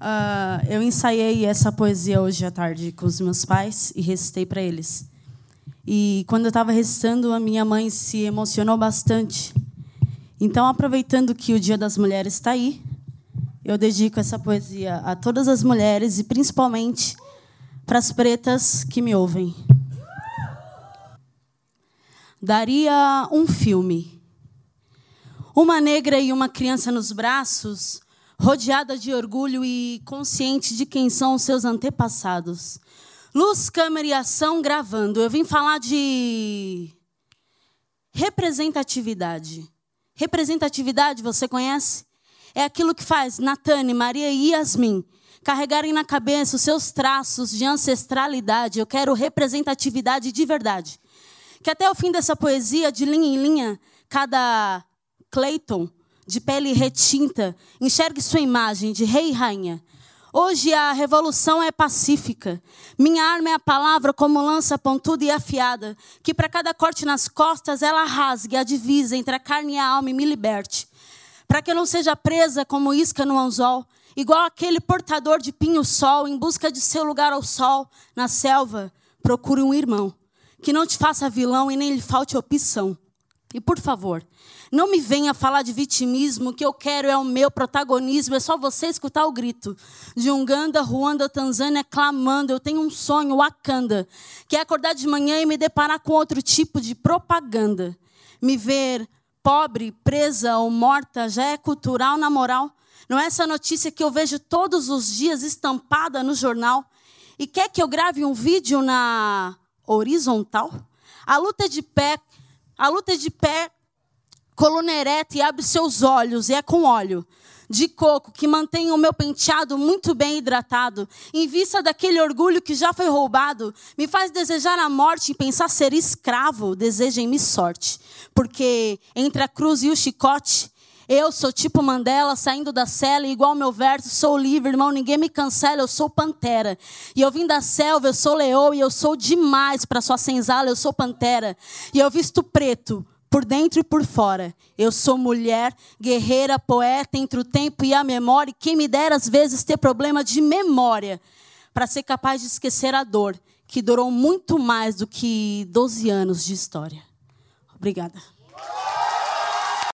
Uh, eu ensaiei essa poesia hoje à tarde com os meus pais e recitei para eles. E quando eu estava recitando, a minha mãe se emocionou bastante. Então, aproveitando que o Dia das Mulheres está aí, eu dedico essa poesia a todas as mulheres e principalmente para as pretas que me ouvem. Daria um filme. Uma negra e uma criança nos braços, rodeada de orgulho e consciente de quem são os seus antepassados. Luz, câmera e ação gravando. Eu vim falar de representatividade. Representatividade, você conhece? É aquilo que faz Natane, Maria e Yasmin carregarem na cabeça os seus traços de ancestralidade. Eu quero representatividade de verdade. Que até o fim dessa poesia, de linha em linha, cada Clayton, de pele retinta, enxergue sua imagem de rei e rainha. Hoje a revolução é pacífica. Minha arma é a palavra como lança pontuda e afiada, que para cada corte nas costas ela rasgue a divisa entre a carne e a alma e me liberte para que eu não seja presa como isca no anzol, igual aquele portador de pinho-sol em busca de seu lugar ao sol na selva. Procure um irmão que não te faça vilão e nem lhe falte opção. E por favor, não me venha falar de vitimismo, o que eu quero é o meu protagonismo, é só você escutar o grito de Uganda, Ruanda, Tanzânia clamando, eu tenho um sonho, Wakanda, que é acordar de manhã e me deparar com outro tipo de propaganda. Me ver pobre, presa ou morta já é cultural na moral? Não é essa notícia que eu vejo todos os dias estampada no jornal? E quer que eu grave um vídeo na horizontal? A luta é de pé, a luta é de pé, coluna ereta e abre seus olhos e é com óleo de coco que mantém o meu penteado muito bem hidratado, em vista daquele orgulho que já foi roubado, me faz desejar a morte e pensar ser escravo, desejem-me sorte. Porque entre a cruz e o chicote, eu sou tipo Mandela, saindo da cela, igual meu verso, sou livre, irmão, ninguém me cancela, eu sou pantera. E eu vim da selva, eu sou leão, e eu sou demais para sua senzala, eu sou pantera. E eu visto preto, por dentro e por fora. Eu sou mulher, guerreira, poeta entre o tempo e a memória, e quem me dera às vezes ter problema de memória para ser capaz de esquecer a dor, que durou muito mais do que 12 anos de história. Obrigada.